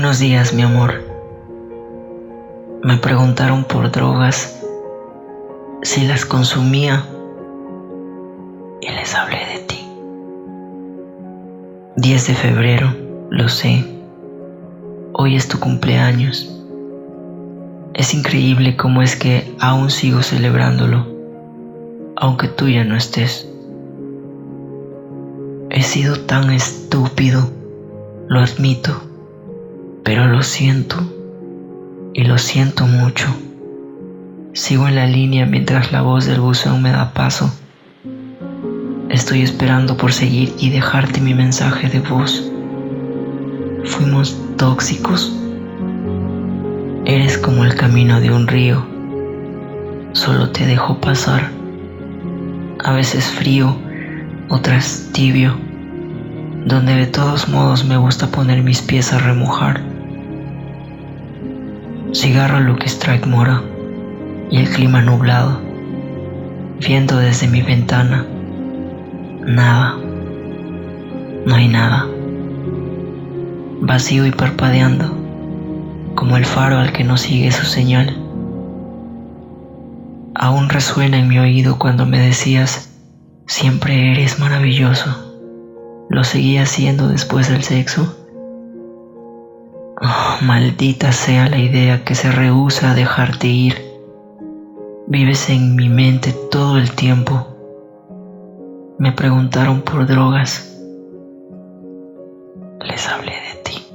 Buenos días, mi amor. Me preguntaron por drogas, si las consumía y les hablé de ti. 10 de febrero, lo sé. Hoy es tu cumpleaños. Es increíble cómo es que aún sigo celebrándolo, aunque tú ya no estés. He sido tan estúpido, lo admito, pero lo siento y lo siento mucho. Sigo en la línea mientras la voz del buzón me da paso. Estoy esperando por seguir y dejarte mi mensaje de voz. Fuimos tóxicos. Eres como el camino de un río. Solo te dejo pasar. A veces frío, otras tibio. Donde de todos modos me gusta poner mis pies a remojar. Cigarro Lucky Strike Mora y el clima nublado. Viendo desde mi ventana. Nada. No hay nada. Vacío y parpadeando, como el faro al que no sigue su señal. Aún resuena en mi oído cuando me decías, siempre eres maravilloso. Lo seguía haciendo después del sexo. Maldita sea la idea que se rehúsa a dejarte ir. Vives en mi mente todo el tiempo. Me preguntaron por drogas. Les hablé de ti.